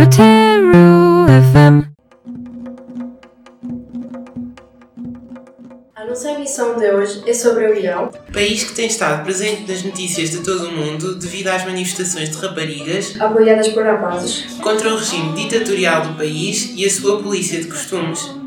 FM. A nossa emissão de hoje é sobre o Irão. País que tem estado presente nas notícias de todo o mundo devido às manifestações de raparigas apoiadas por rapazes. contra o regime ditatorial do país e a sua polícia de costumes.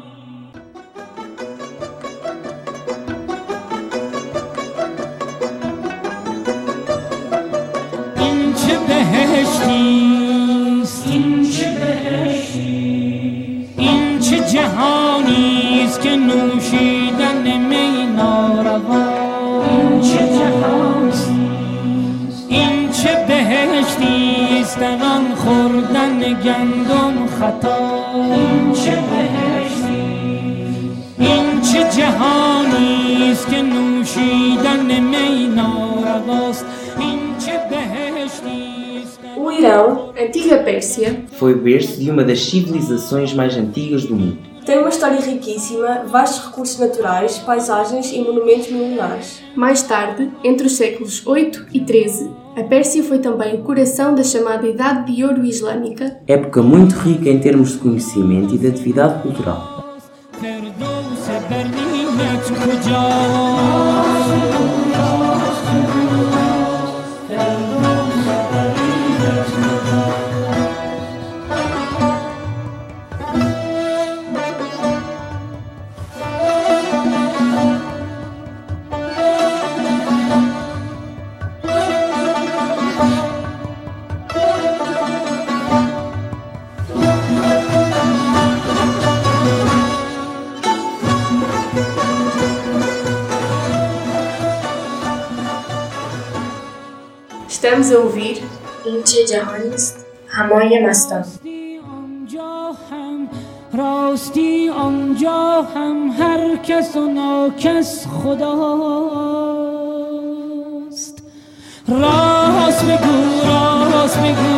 بهشتیست در آن خوردن گندم خطا این چه بهشتیست این چه جهانیست که نوشیدن می نارواست این چه بهشتیست O Irão, antiga Pérsia, Foi o berço de uma das civilizações mais antigas do mundo. tem uma história riquíssima, vastos recursos naturais, paisagens e monumentos milenares. Mais tarde, entre os séculos 8 e 13, a Pérsia foi também o coração da chamada Idade de Ouro Islâmica, Época muito rica em termos de conhecimento e de atividade cultural. A ouvir این چه جهانی است؟ همای مستان. راستی آنجا هم راستی آنجا هم هر کس و ناکس خداست. راست بگو راست بگو.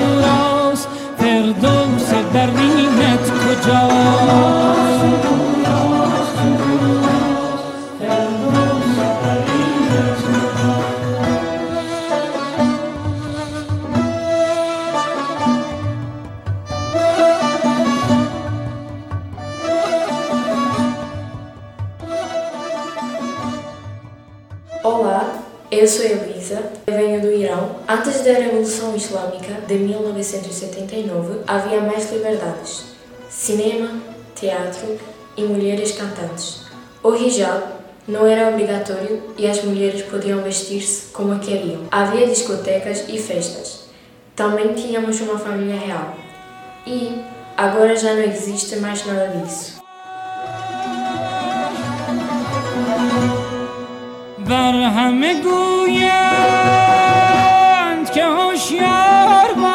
Eu sou Elisa, eu venho do Irão. Antes da Revolução Islâmica de 1979, havia mais liberdades: cinema, teatro e mulheres cantantes. O hijab não era obrigatório e as mulheres podiam vestir-se como queriam. Havia discotecas e festas. Também tínhamos uma família real. E agora já não existe mais nada disso. بر همه گویند که هوشیار باش.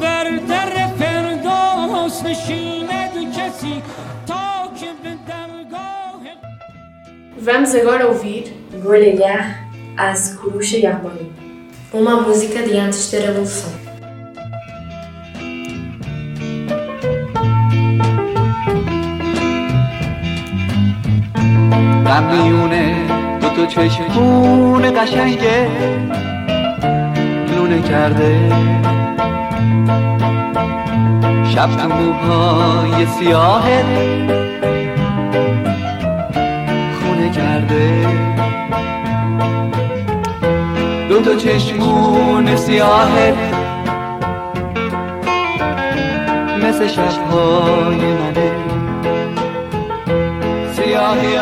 بر در فردوس نشیند کسی تا که به درگاه رمزگار اوید گلگه از کروش یعبانی اما موزیکا دیانتش در اون غم میونه دو تا چشمون قشنگه لونه کرده. شب تو موهای سیاهت خونه کرده. دو تا چشمون سیاهت مثل شبهای منه. سیاهی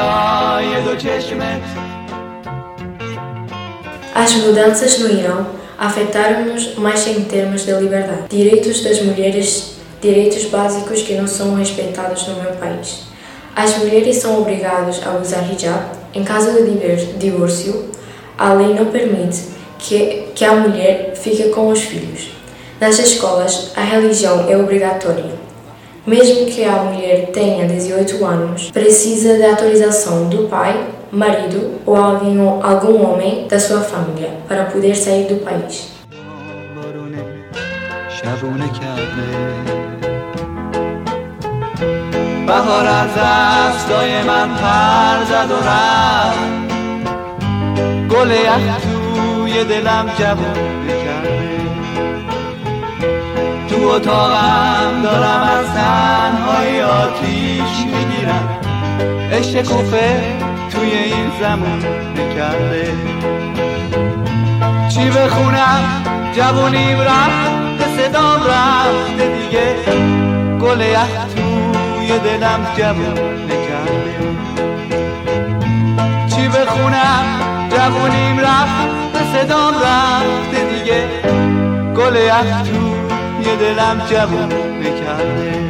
As mudanças no Irão afetaram-nos mais em termos de liberdade. Direitos das mulheres, direitos básicos que não são respeitados no meu país. As mulheres são obrigadas a usar hijab. Em caso de divórcio, a lei não permite que, que a mulher fique com os filhos. Nas escolas, a religião é obrigatória. Mesmo que a mulher tenha 18 anos, precisa da autorização do pai, marido ou alguém, algum homem da sua família para poder sair do país. بارونه شبونه کرده بهار از دستای من پر زد و رفت گل یخ توی توی دلم جوونه کرده تو اتاقم دارم از تنهای آتیش می‌گیرم. عشق کوفه توی این زمان نکرده. چی بخونم؟ جوونیم رفت صدام رفته دیگه. گل یخ توی دلم جوون نکرده. چی بخونم؟ جوونیم رفت صدام رفته دیگه. گل یخ توی دلم جوون نکرده.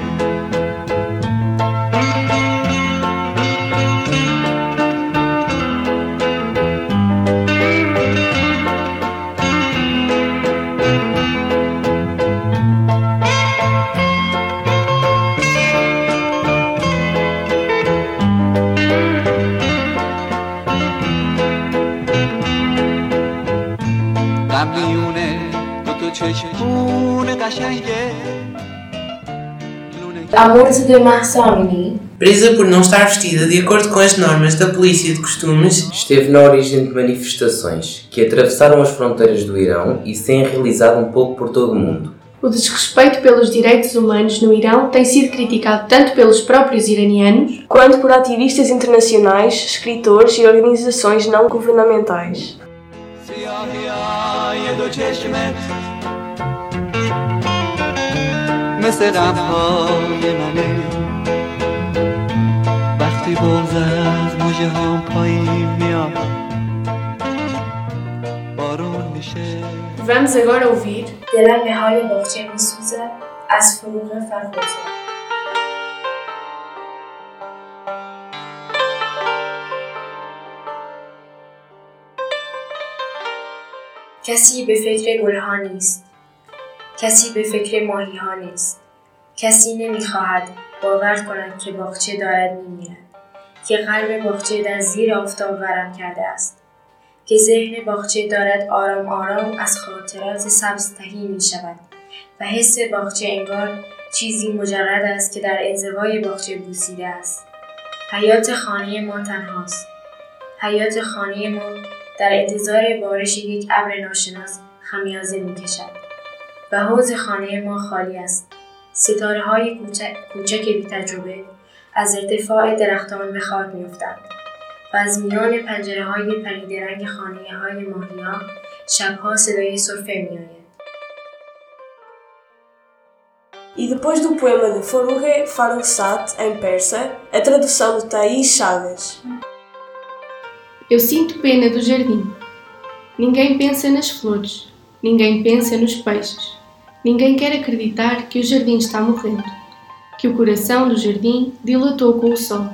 A morte de Amini Presa por não estar vestida de acordo com as normas da polícia de costumes, Esteve na origem de manifestações que atravessaram as fronteiras do Irão e se têm realizado um pouco por todo o mundo. O desrespeito pelos direitos humanos no Irão tem sido criticado tanto pelos próprios iranianos quanto por ativistas internacionais, escritores e organizações não governamentais. مثل غمهای منه. وقتی بغز از موجه هم پایین میاد بارون میشه. agora ouvir دلم به حال باغچه میسوزد از فروغ فرخوزه کسی به فکر گلها نیست. کسی به فکر ماهی ها نیست کسی نمی‌خواهد باور کند که باغچه دارد میمیرد که قلب باغچه در زیر آفتاب ورم کرده است که ذهن باغچه دارد آرام آرام از خاطرات سبز تهی می شود و حس باغچه انگار چیزی مجرد است که در انزوای باغچه بوسیده است. حیات خانه ما تنهاست. حیات خانه ما در انتظار بارش یک ابر ناشناس خمیازه می کشد و حوض خانه ما خالی است. ستاره های کوچک, کوچک بی تجربه از ارتفاع درختان به خاک می و از میان پنجره های پریدرنگ خانه های ماهیا شبها صدای سرفه می آید. E depois do poema de Foruge Farrokhzad, em persa, a tradução de Thaís Chagas. Eu sinto pena do jardim. Ninguém pensa nas flores, ninguém pensa nos peixes, ninguém quer acreditar que o jardim está morrendo, que o coração do jardim dilatou com o sol,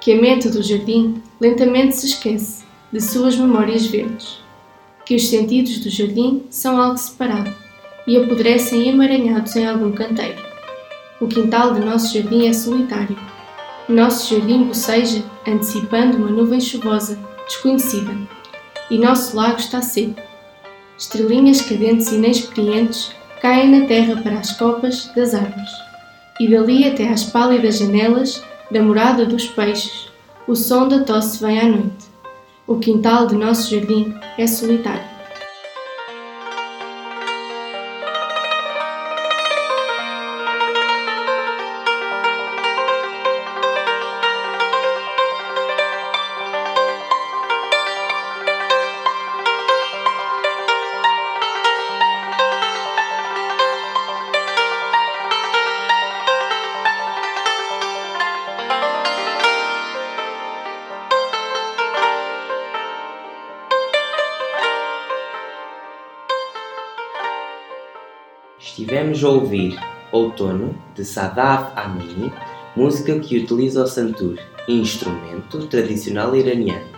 que a mente do jardim lentamente se esquece de suas memórias verdes, que os sentidos do jardim são algo separado e apodrecem emaranhados em algum canteiro. O quintal do nosso jardim é solitário. Nosso jardim boceja, antecipando uma nuvem chuvosa, desconhecida. E nosso lago está seco. Estrelinhas cadentes e inexperientes caem na terra para as copas das árvores. E dali até às pálidas janelas da morada dos peixes, o som da tosse vem à noite. O quintal do nosso jardim é solitário. Estivemos a ouvir Outono, de Sadaf Amini, música que utiliza o santur, instrumento tradicional iraniano.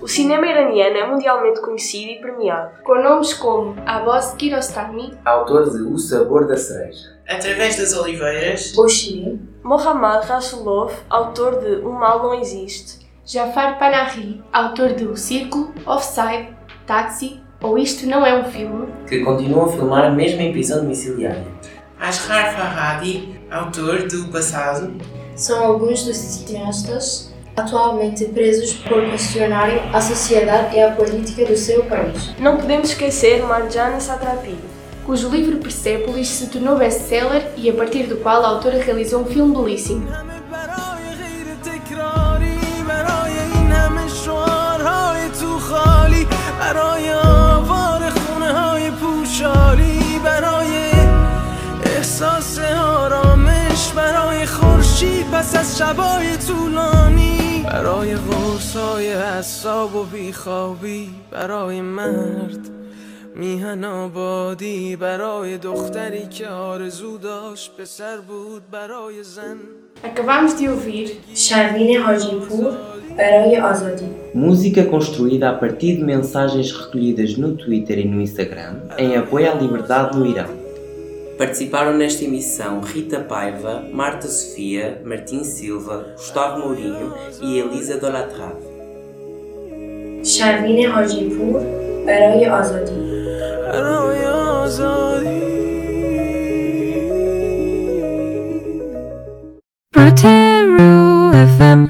O cinema iraniano é mundialmente conhecido e premiado. Com nomes como Abbas Kiarostami, autor de O Sabor da Cereja, Através das Oliveiras, Boshiri, Mohammad Rasulov, autor de O Mal Não Existe. Jafar Panahi, autor do Círculo, Offside, Taxi ou Isto Não É um Filme, que continuou a filmar mesmo em prisão domiciliária. Ashrar Farhadi, autor do Passado, são alguns dos cineastas atualmente presos por questionarem a sociedade e a política do seu país. Não podemos esquecer Marjana Satrapi, cujo livro Persepolis se tornou best-seller e a partir do qual a autora realizou um filme belíssimo. احساس آرامش برای خورشید پس از شبای طولانی برای غرصای حساب و بیخوابی برای مرد میهن آبادی برای دختری که آرزو داشت پسر بود برای زن Acabamos de ouvir Sharvine Hajipur برای آزادی Música construída a partir de mensagens recolhidas no Twitter e no Instagram em apoio à liberdade no Irão. Participaram nesta emissão Rita Paiva, Marta Sofia, Martim Silva, Gustavo Mourinho e Elisa Dolatrave. شروین حاجی پور برای آزادی برای آزادی Protero FM